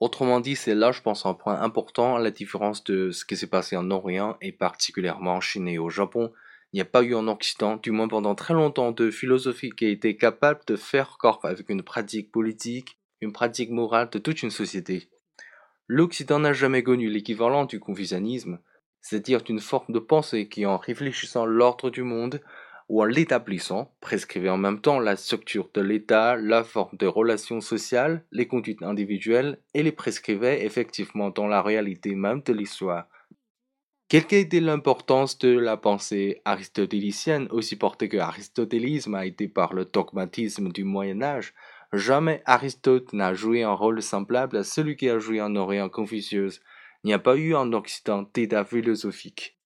Autrement dit, c'est là, je pense, un point important, la différence de ce qui s'est passé en Orient et particulièrement en Chine et au Japon. Il n'y a pas eu en Occident, du moins pendant très longtemps, de philosophie qui a été capable de faire corps avec une pratique politique, une pratique morale de toute une société. L'Occident n'a jamais connu l'équivalent du confucianisme, c'est-à-dire d'une forme de pensée qui, en réfléchissant l'ordre du monde, ou en l'établissant, prescrivait en même temps la structure de l'État, la forme de relations sociales, les conduites individuelles, et les prescrivait effectivement dans la réalité même de l'histoire. Quelle était l'importance de la pensée aristotélicienne, aussi portée que l'aristotélisme a été par le dogmatisme du Moyen Âge Jamais Aristote n'a joué un rôle semblable à celui qui a joué en Orient Confucius. Il n'y a pas eu en Occident d'état philosophique.